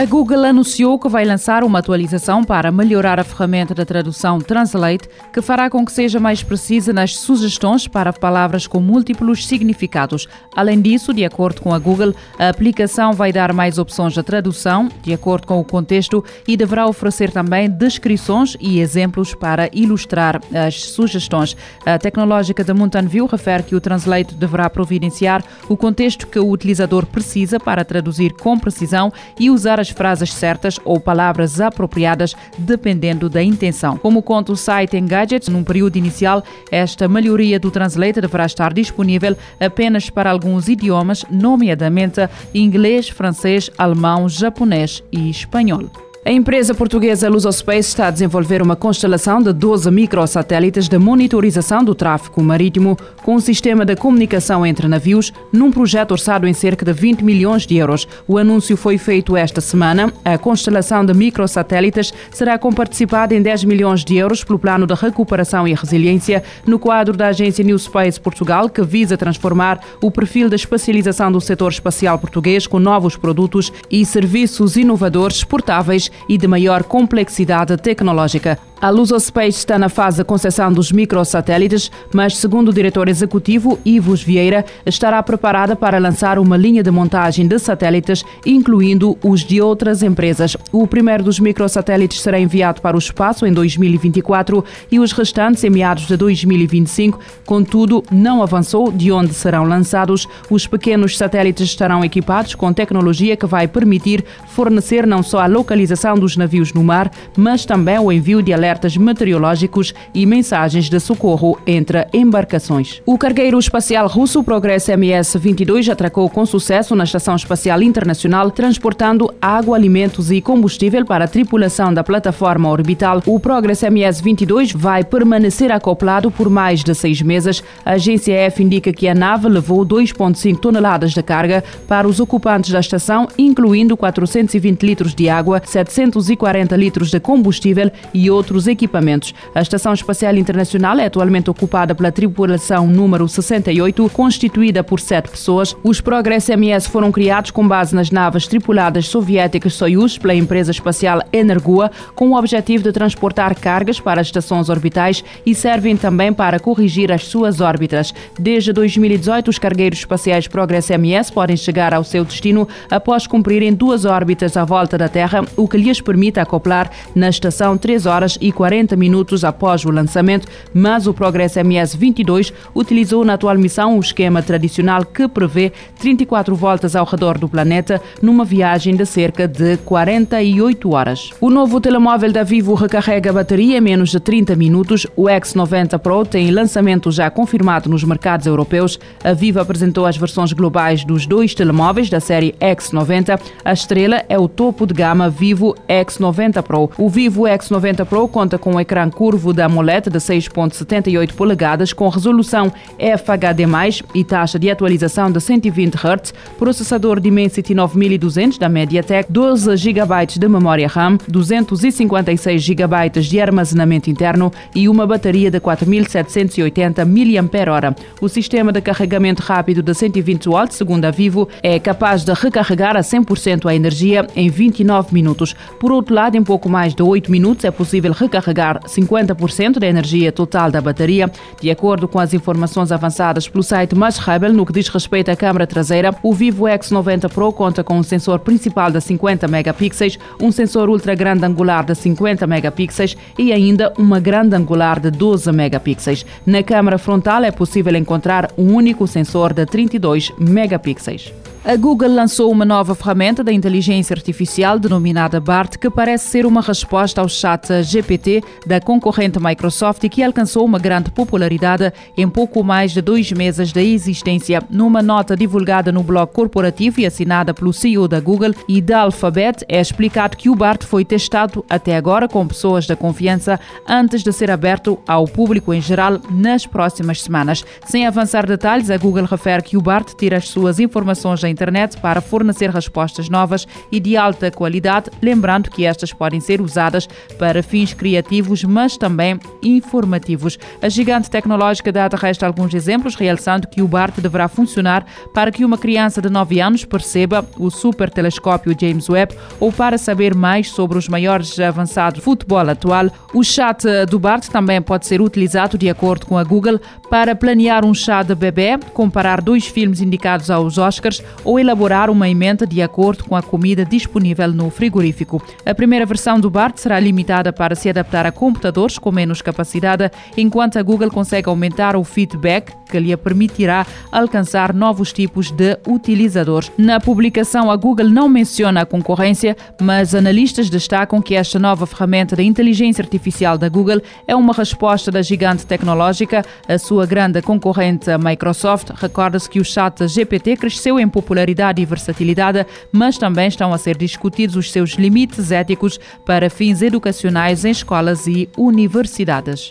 A Google anunciou que vai lançar uma atualização para melhorar a ferramenta de tradução Translate, que fará com que seja mais precisa nas sugestões para palavras com múltiplos significados. Além disso, de acordo com a Google, a aplicação vai dar mais opções de tradução, de acordo com o contexto, e deverá oferecer também descrições e exemplos para ilustrar as sugestões. A tecnológica da Mountain View refere que o Translate deverá providenciar o contexto que o utilizador precisa para traduzir com precisão e usar as frases certas ou palavras apropriadas, dependendo da intenção. Como conta o site Engadget, num período inicial, esta melhoria do Translate deverá estar disponível apenas para alguns idiomas, nomeadamente inglês, francês, alemão, japonês e espanhol. A empresa portuguesa Lusospace está a desenvolver uma constelação de 12 microsatélites de monitorização do tráfego marítimo com um sistema de comunicação entre navios num projeto orçado em cerca de 20 milhões de euros. O anúncio foi feito esta semana. A constelação de microsatélites será comparticipada em 10 milhões de euros pelo Plano de Recuperação e Resiliência no quadro da agência New Space Portugal, que visa transformar o perfil da especialização do setor espacial português com novos produtos e serviços inovadores, portáveis e de maior complexidade tecnológica. A Lusospace está na fase de concessão dos microsatélites, mas, segundo o diretor executivo Ivos Vieira, estará preparada para lançar uma linha de montagem de satélites, incluindo os de outras empresas. O primeiro dos microsatélites será enviado para o espaço em 2024 e os restantes em meados de 2025. Contudo, não avançou de onde serão lançados. Os pequenos satélites estarão equipados com tecnologia que vai permitir fornecer não só a localização dos navios no mar, mas também o envio de alertas alertas meteorológicos e mensagens de socorro entre embarcações. O cargueiro espacial russo Progress MS-22 atracou com sucesso na Estação Espacial Internacional, transportando água, alimentos e combustível para a tripulação da plataforma orbital. O Progress MS-22 vai permanecer acoplado por mais de seis meses. A agência F indica que a nave levou 2,5 toneladas de carga para os ocupantes da estação, incluindo 420 litros de água, 740 litros de combustível e outros outros equipamentos. A Estação Espacial Internacional é atualmente ocupada pela tripulação número 68, constituída por sete pessoas. Os Progress MS foram criados com base nas naves tripuladas soviéticas Soyuz pela empresa espacial Energua, com o objetivo de transportar cargas para as estações orbitais e servem também para corrigir as suas órbitas. Desde 2018, os cargueiros espaciais Progress MS podem chegar ao seu destino após cumprirem duas órbitas à volta da Terra, o que lhes permite acoplar na estação 3 horas e 40 minutos após o lançamento, mas o Progress MS-22 utilizou na atual missão o esquema tradicional que prevê 34 voltas ao redor do planeta numa viagem de cerca de 48 horas. O novo telemóvel da Vivo recarrega a bateria em menos de 30 minutos. O X90 Pro tem lançamento já confirmado nos mercados europeus. A Vivo apresentou as versões globais dos dois telemóveis da série X90. A estrela é o topo de gama Vivo X90 Pro. O Vivo X90 Pro conta com um ecrã curvo da AMOLED de 6.78 polegadas com resolução FHD+, e taxa de atualização de 120 Hz, processador Dimensity 9200 da MediaTek, 12 GB de memória RAM, 256 GB de armazenamento interno e uma bateria de 4780 mAh. O sistema de carregamento rápido de 120 watts, segundo a Vivo, é capaz de recarregar a 100% a energia em 29 minutos. Por outro lado, em pouco mais de 8 minutos é possível recarregar 50% da energia total da bateria. De acordo com as informações avançadas pelo site Mashable, no que diz respeito à câmara traseira, o Vivo X90 Pro conta com um sensor principal de 50 megapixels, um sensor ultra grande angular de 50 megapixels e ainda uma grande angular de 12 megapixels. Na câmara frontal é possível encontrar um único sensor de 32 megapixels. A Google lançou uma nova ferramenta da inteligência artificial denominada BART, que parece ser uma resposta ao chat GPT da concorrente Microsoft e que alcançou uma grande popularidade em pouco mais de dois meses de existência. Numa nota divulgada no blog corporativo e assinada pelo CEO da Google e da Alphabet, é explicado que o BART foi testado até agora com pessoas da confiança antes de ser aberto ao público em geral nas próximas semanas. Sem avançar detalhes, a Google refere que o BART tira as suas informações internet para fornecer respostas novas e de alta qualidade, lembrando que estas podem ser usadas para fins criativos, mas também informativos. A gigante tecnológica dá de resto alguns exemplos, realçando que o BART deverá funcionar para que uma criança de 9 anos perceba o super telescópio James Webb ou para saber mais sobre os maiores avançados do futebol atual. O chat do BART também pode ser utilizado, de acordo com a Google, para planear um chá de bebê, comparar dois filmes indicados aos Oscars ou elaborar uma emenda de acordo com a comida disponível no frigorífico. A primeira versão do BART será limitada para se adaptar a computadores com menos capacidade, enquanto a Google consegue aumentar o feedback que lhe permitirá alcançar novos tipos de utilizadores. Na publicação, a Google não menciona a concorrência, mas analistas destacam que esta nova ferramenta de inteligência artificial da Google é uma resposta da gigante tecnológica à sua grande concorrente, Microsoft. Recorda-se que o chat GPT cresceu em popularidade e versatilidade, mas também estão a ser discutidos os seus limites éticos para fins educacionais em escolas e universidades.